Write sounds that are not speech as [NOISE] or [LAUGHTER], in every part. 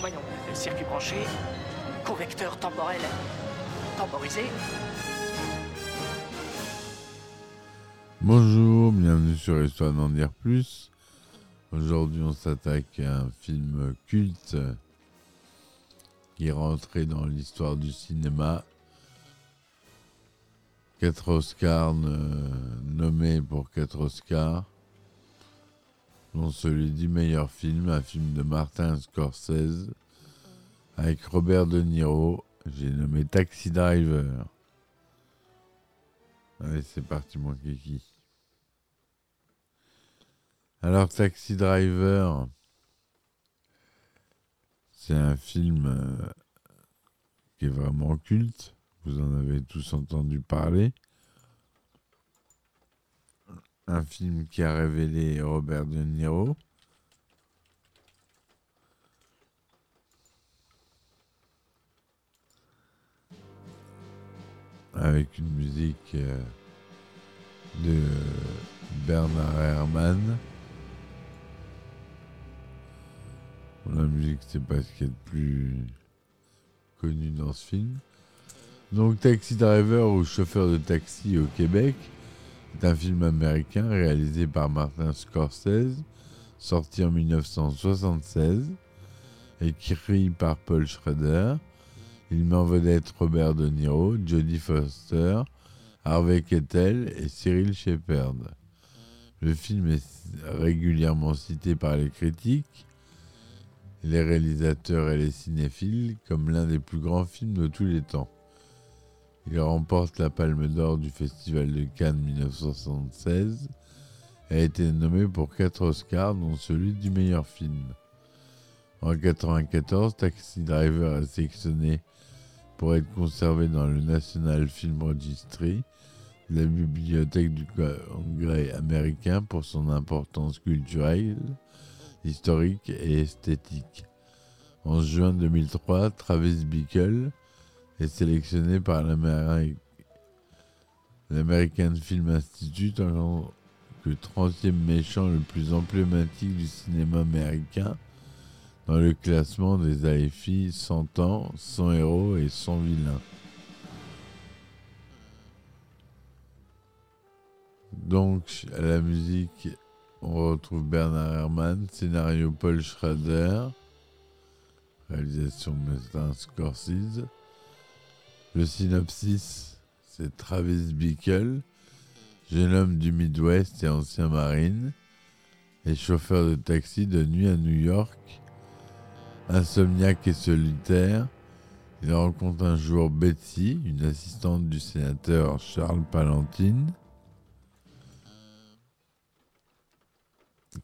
Voyons, circuit branché, convecteur temporel temporisé. Bonjour, bienvenue sur Histoire d'en dire plus. Aujourd'hui, on s'attaque à un film culte qui est rentré dans l'histoire du cinéma. Quatre Oscars nommés pour quatre Oscars, dont celui du meilleur film, un film de Martin Scorsese, avec Robert De Niro. J'ai nommé Taxi Driver. Allez, c'est parti, mon kiki. Alors, Taxi Driver, c'est un film euh, qui est vraiment culte. Vous en avez tous entendu parler. Un film qui a révélé Robert De Niro. Avec une musique euh, de Bernard Herrmann. La musique, c'est pas ce qu'il y a de plus connu dans ce film. Donc, Taxi Driver ou Chauffeur de taxi au Québec est un film américain réalisé par Martin Scorsese, sorti en 1976, écrit par Paul Schrader. Il met en vedette Robert De Niro, Jodie Foster, Harvey Keitel et Cyril Shepard. Le film est régulièrement cité par les critiques, les réalisateurs et les cinéphiles comme l'un des plus grands films de tous les temps. Il remporte la Palme d'Or du Festival de Cannes 1976 et a été nommé pour quatre Oscars, dont celui du meilleur film. En 1994, Taxi Driver est sélectionné pour être conservé dans le National Film Registry, la bibliothèque du Congrès américain pour son importance culturelle, historique et esthétique. En juin 2003, Travis Bickle est sélectionné par l'American Film Institute en tant que 30e méchant le plus emblématique du cinéma américain dans le classement des AFI 100 ans, 100 héros et 100 vilains. Donc, à la musique, on retrouve Bernard Herrmann, scénario Paul Schrader, réalisation Martin Scorsese. Le synopsis, c'est Travis Bickle, jeune homme du Midwest et ancien marine, et chauffeur de taxi de nuit à New York. Insomniaque et solitaire, il rencontre un jour Betsy, une assistante du sénateur Charles Palantine,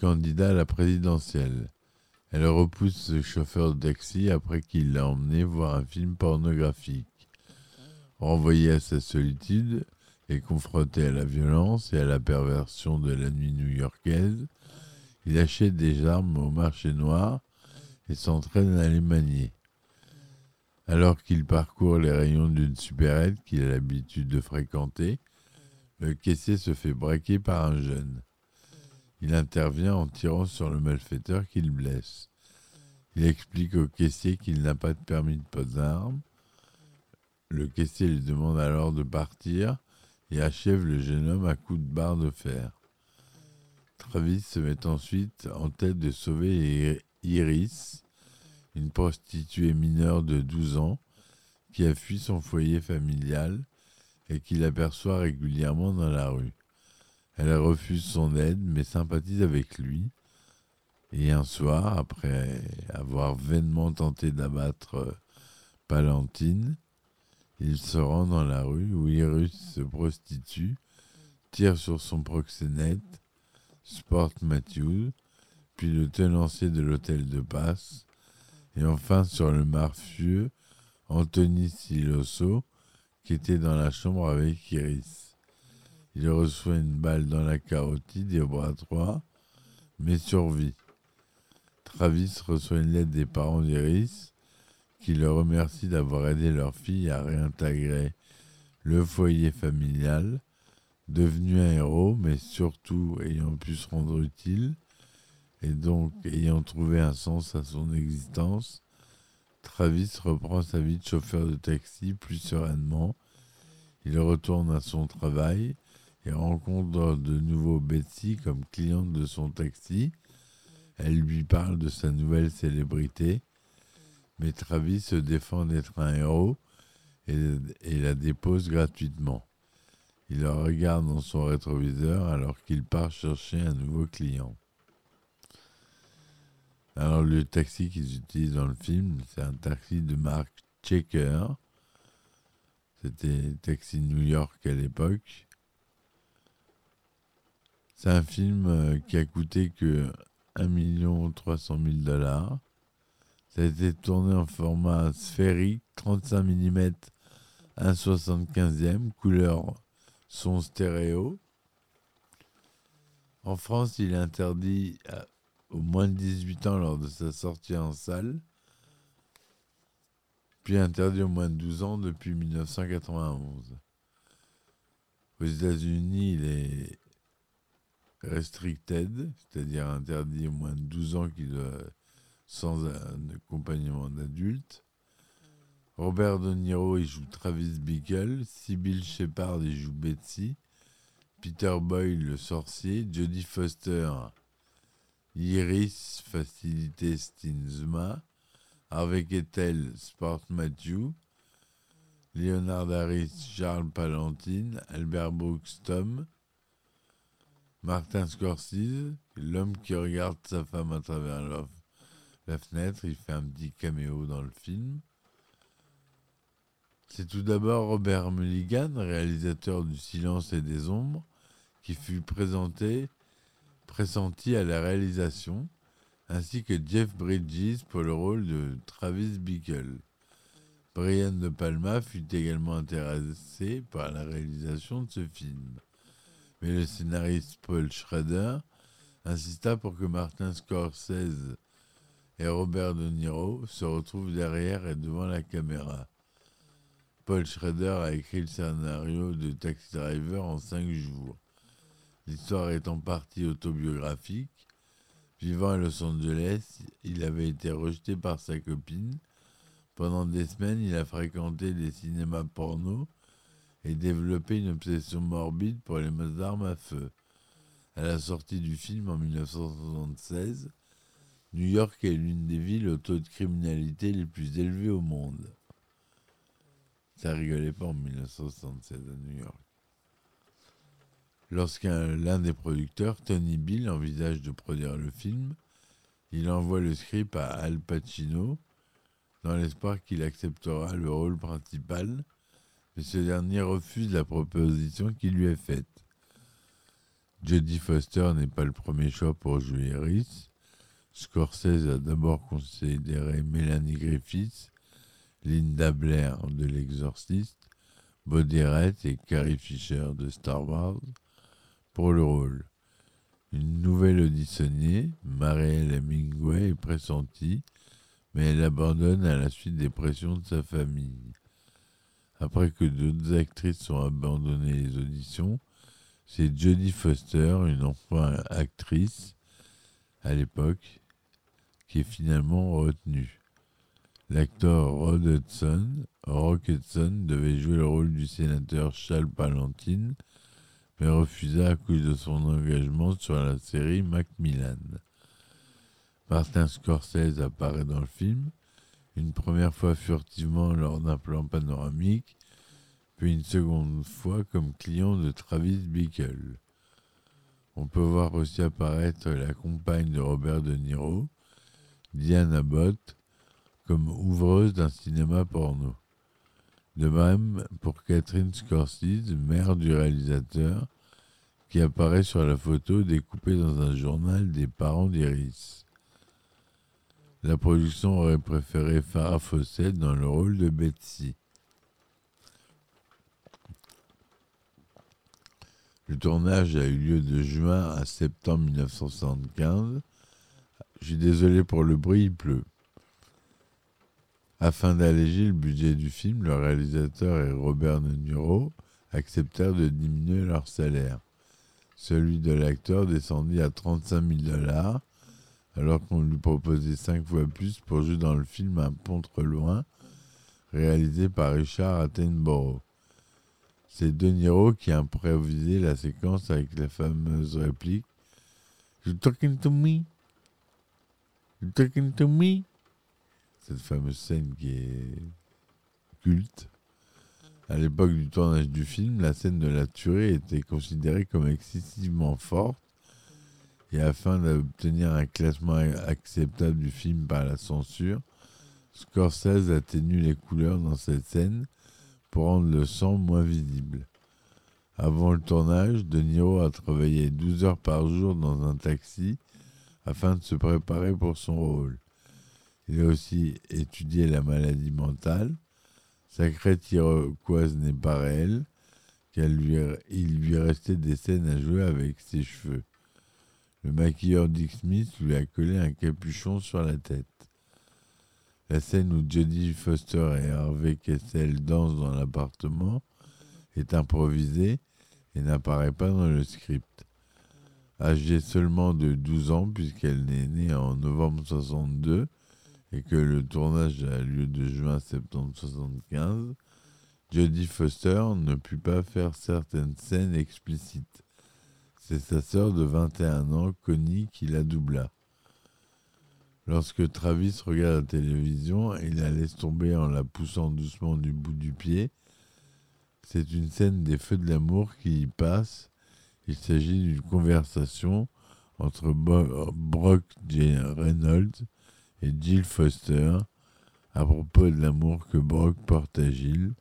candidat à la présidentielle. Elle repousse le chauffeur de taxi après qu'il l'a emmené voir un film pornographique. Renvoyé à sa solitude et confronté à la violence et à la perversion de la nuit new-yorkaise, il achète des armes au marché noir et s'entraîne à les manier. Alors qu'il parcourt les rayons d'une supérette qu'il a l'habitude de fréquenter, le caissier se fait braquer par un jeune. Il intervient en tirant sur le malfaiteur qu'il blesse. Il explique au caissier qu'il n'a pas de permis de pose d'armes. Le caissier lui demande alors de partir et achève le jeune homme à coups de barre de fer. Travis se met ensuite en tête de sauver Iris, une prostituée mineure de 12 ans qui a fui son foyer familial et qu'il aperçoit régulièrement dans la rue. Elle refuse son aide mais sympathise avec lui. Et un soir, après avoir vainement tenté d'abattre Palantine, il se rend dans la rue où Iris se prostitue, tire sur son proxénète, Sport Matthews, puis le tenancier de l'hôtel de passe, et enfin sur le mafieux Anthony Siloso, qui était dans la chambre avec Iris. Il reçoit une balle dans la carotide et au bras droit, mais survit. Travis reçoit une lettre des parents d'Iris qui le remercient d'avoir aidé leur fille à réintégrer le foyer familial, devenu un héros, mais surtout ayant pu se rendre utile et donc ayant trouvé un sens à son existence. Travis reprend sa vie de chauffeur de taxi plus sereinement. Il retourne à son travail et rencontre de nouveau Betsy comme cliente de son taxi. Elle lui parle de sa nouvelle célébrité, mais Travis se défend d'être un héros et, la dépose gratuitement. Il la regarde dans son rétroviseur alors qu'il part chercher un nouveau client. Alors le taxi qu'ils utilisent dans le film, c'est un taxi de marque Checker. C'était Taxi New York à l'époque. C'est un film euh, qui a coûté que 1 300 000 dollars. Ça a été tourné en format sphérique, 35 mm, 1,75e, couleur son stéréo. En France, il est interdit au moins de 18 ans lors de sa sortie en salle, puis interdit au moins de 12 ans depuis 1991. Aux États-Unis, il est restricted, c'est-à-dire interdit au moins de 12 ans sans un accompagnement d'adulte. Robert De Niro, il joue Travis Bickle. Sybil Shepard, il joue Betsy. Peter Boyle, le sorcier. Jodie Foster, Iris Facilité Stinsma. Harvey Kettel, Sport Matthew. Leonard Harris, Charles Palantine. Albert Brooks, Tom. Martin Scorsese, l'homme qui regarde sa femme à travers la, la, fenêtre, il fait un petit caméo dans le film. C'est tout d'abord Robert Mulligan, réalisateur du Silence et des Ombres, qui fut présenté, pressenti à la réalisation, ainsi que Jeff Bridges pour le rôle de Travis Bickle. Brian De Palma fut également intéressé par la réalisation de ce film mais le scénariste Paul Schrader insista pour que Martin Scorsese et Robert De Niro se retrouvent derrière et devant la caméra. Paul Schrader a écrit le scénario de Taxi Driver en cinq jours. L'histoire est en partie autobiographique. Vivant à Los Angeles, il avait été rejeté par sa copine. Pendant des semaines, il a fréquenté des cinémas porno et développé une obsession morbide pour les armes à feu. À la sortie du film en 1976, New York est l'une des villes au taux de criminalité les plus élevés au monde. Ça rigolait pas en 1976 à New York. Lorsqu'un l'un des producteurs, Tony Bill, envisage de produire le film, il envoie le script à Al Pacino dans l'espoir qu'il acceptera le rôle principal mais ce dernier refuse la proposition qui lui est faite. Jodie Foster n'est pas le premier choix pour jouer Iris. Scorsese a d'abord considéré Melanie Griffiths, Linda Blair de L'Exorciste, Boderet et Carrie Fisher de Star Wars pour le rôle. Une nouvelle auditionnée, Marielle Hemingway, est pressentie, mais elle abandonne à la suite des pressions de sa famille. Après que d'autres actrices ont abandonné les auditions, c'est Jodie Foster, une enfant actrice à l'époque, qui est finalement retenue. L'acteur Rod Hudson, Rock Hudson, devait jouer le rôle du sénateur Charles Palantine, mais refusa à cause de son engagement sur la série Macmillan. Martin Scorsese apparaît dans le film, une première fois furtivement lors d'un plan panoramique, puis une seconde fois comme client de Travis Bickle. On peut voir aussi apparaître la compagne de Robert De Niro, Diane Abbott, comme ouvreuse d'un cinéma porno. De même pour Catherine Scorsese, mère du réalisateur, qui apparaît sur la photo découpée dans un journal des parents d'Iris. La production aurait préféré Farah Fawcett dans le rôle de Betsy. Le tournage a eu lieu de juin à septembre 1975. Je suis désolé pour le bruit, il pleut. Afin d'alléger le budget du film, le réalisateur et Robert De Niro acceptèrent de diminuer leur salaire. Celui de l'acteur descendit à 35 000 dollars, alors qu'on lui proposait cinq fois plus pour jouer dans le film Un pontre loin, réalisé par Richard Attenborough. C'est De Niro qui a improvisé la séquence avec la fameuse réplique You talking to me? Talking to me? Cette fameuse scène qui est culte. À l'époque du tournage du film, la scène de la tuerie était considérée comme excessivement forte et afin d'obtenir un classement acceptable du film par la censure, Scorsese atténue les couleurs dans cette scène pour rendre le sang moins visible. Avant le tournage, De Niro a travaillé 12 heures par jour dans un taxi afin de se préparer pour son rôle. Il a aussi étudié la maladie mentale. Sa crête iroquoise n'est pas réelle, car lui, il lui restait des scènes à jouer avec ses cheveux. Le maquilleur Dick Smith lui a collé un capuchon sur la tête. La scène où Jodie Foster et Harvey Kessel dansent dans l'appartement est improvisée et n'apparaît pas dans le script. Âgée seulement de 12 ans puisqu'elle est née en novembre 62 et que le tournage a lieu de juin à septembre 75, Jodie Foster ne put pas faire certaines scènes explicites. C'est sa sœur de 21 ans, Connie, qui la doubla. Lorsque Travis regarde la télévision, il la laisse tomber en la poussant doucement du bout du pied. C'est une scène des feux de l'amour qui y passe. Il s'agit d'une conversation entre Brock. Reynolds et Jill Foster à propos de l'amour que Brock porte à Jill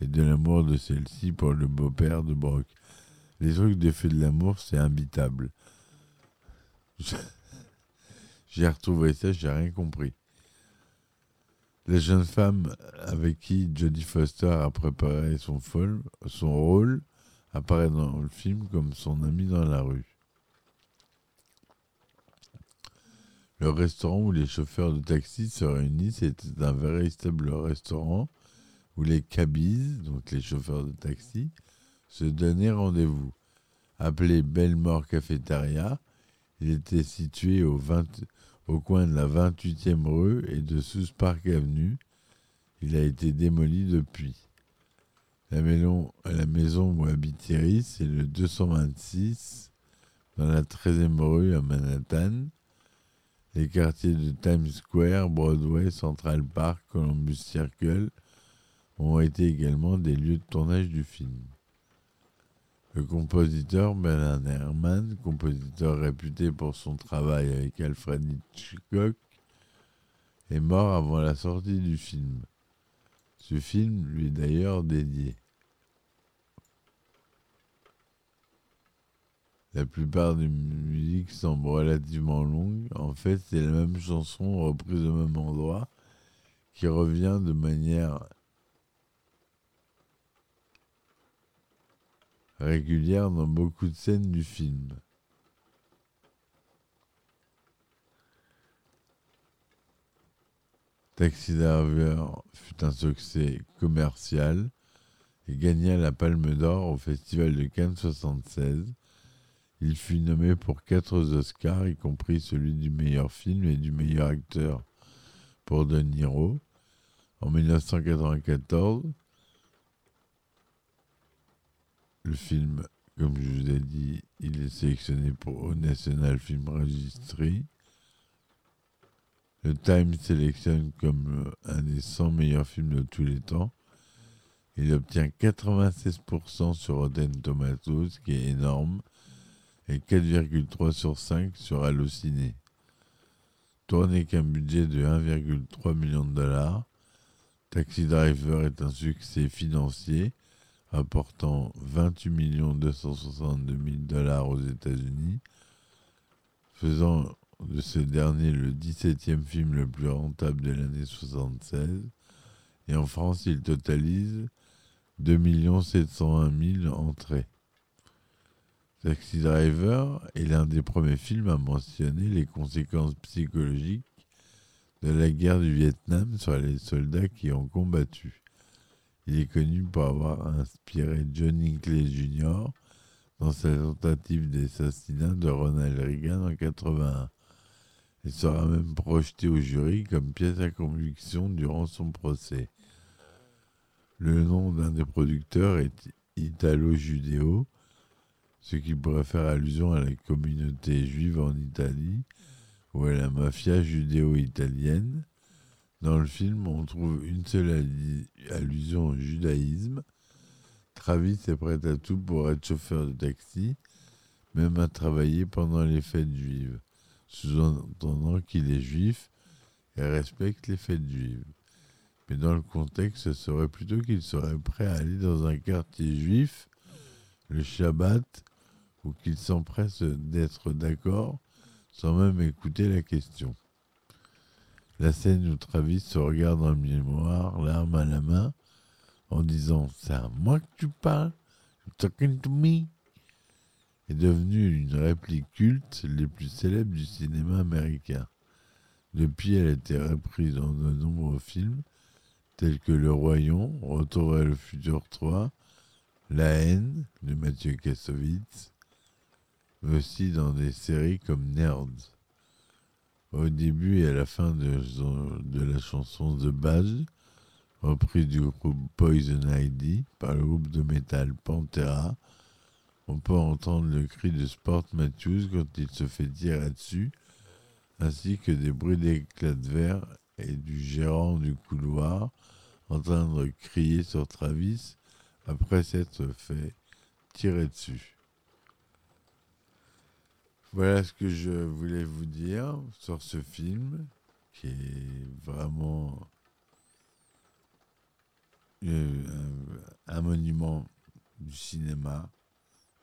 et de l'amour de celle-ci pour le beau-père de Brock. Les trucs des feux de l'amour, c'est imbitable. [LAUGHS] J'ai retrouvé ça, j'ai rien compris. La jeune femme avec qui Jodie Foster a préparé son, son rôle apparaît dans le film comme son amie dans la rue. Le restaurant où les chauffeurs de taxi se réunissent était un véritable restaurant où les cabbies, donc les chauffeurs de taxi, se donnaient rendez-vous. Appelé Belmore Cafeteria, il était situé au, 20, au coin de la 28e rue et de South Park Avenue. Il a été démoli depuis. La maison, où habite Thierry, c'est le 226 dans la 13e rue à Manhattan. Les quartiers de Times Square, Broadway, Central Park, Columbus Circle ont été également des lieux de tournage du film. Le compositeur Bernard Herrmann, compositeur réputé pour son travail avec Alfred Hitchcock, est mort avant la sortie du film. Ce film lui est d'ailleurs dédié. La plupart des musiques semblent relativement longues. En fait, c'est la même chanson reprise au même endroit qui revient de manière régulière dans beaucoup de scènes du film. Taxi Driver fut un succès commercial et gagna la Palme d'Or au Festival de Cannes 76. Il fut nommé pour quatre Oscars, y compris celui du meilleur film et du meilleur acteur pour De Niro. En 1994, le film, comme je vous ai dit, il est sélectionné pour au National Film Registry. Le Time sélectionne comme euh, un des 100 meilleurs films de tous les temps. Il obtient 96% sur Rotten Tomatoes, ce qui est énorme, et 4,3 sur 5 sur Allociné. Tourné qu'un budget de 1,3 million de dollars, Taxi Driver est un succès financier apportant 28 262 000 dollars aux États-Unis, faisant de ce dernier le 17e film le plus rentable de l'année 76. Et en France, il totalise 2 701 000 entrées. Taxi Driver est l'un des premiers films à mentionner les conséquences psychologiques de la guerre du Vietnam sur les soldats qui ont combattu. Il est connu pour avoir inspiré Johnny Clay Jr. dans sa tentative d'assassinat de Ronald Reagan en 1981 et sera même projeté au jury comme pièce à conviction durant son procès. Le nom d'un des producteurs est Italo-Judéo, ce qui pourrait faire allusion à la communauté juive en Italie ou à la mafia judéo-italienne. Dans le film, on trouve une seule allusion au judaïsme. Travis est prêt à tout pour être chauffeur de taxi, même à travailler pendant les fêtes juives, sous-entendant qu'il est juif et respecte les fêtes juives. Mais dans le contexte, ce serait plutôt qu'il serait prêt à aller dans un quartier juif le Shabbat ou qu'il s'empresse d'être d'accord sans même écouter la question. La scène où Travis se regarde dans le miroir, l'arme à la main, en disant C'est à moi que tu parles Talking to me est devenue une réplique culte les plus célèbres du cinéma américain. Depuis, elle a été reprise dans de nombreux films, tels que Le Royaume, Retour à le futur 3, La haine de Mathieu Kassovitz, mais aussi dans des séries comme Nerds. Au début et à la fin de, la chanson The Badge, reprise du groupe Poison ID par le groupe de métal Pantera, on peut entendre le cri de Sport Matthews quand il se fait tirer dessus, ainsi que des bruits d'éclats de verre et du gérant du couloir en train de crier sur Travis après s'être fait tirer dessus. Voilà ce que je voulais vous dire sur ce film qui est vraiment un, monument du cinéma.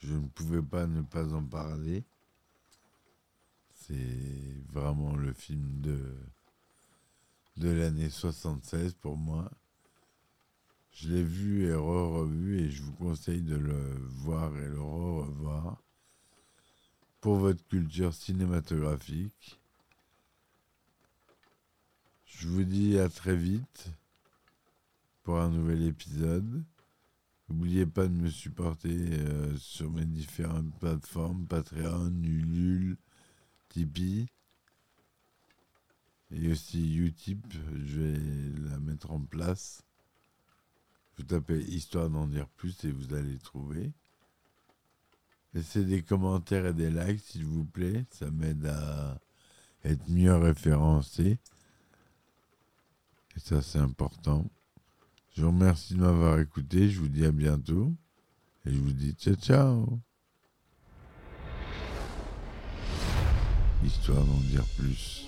Je ne pouvais pas ne pas en parler. C'est vraiment le film de, l'année 76 pour moi. Je l'ai vu et re-revu et je vous conseille de le voir et le re-revoir pour votre culture cinématographique. Je vous dis à très vite pour un nouvel épisode. N'oubliez pas de me supporter euh, sur mes différentes plateformes Patreon, Ulule, Tipeee et aussi Utip. Je vais la mettre en place. Vous tapez Histoire d'en dire plus et vous allez trouver. Laissez des commentaires et des likes, s'il vous plaît. Ça m'aide à être mieux référencé. Et ça, c'est important. Je vous remercie de m'avoir écouté. Je vous dis à bientôt. Et je vous dis ciao, ciao. Histoire d'en dire plus.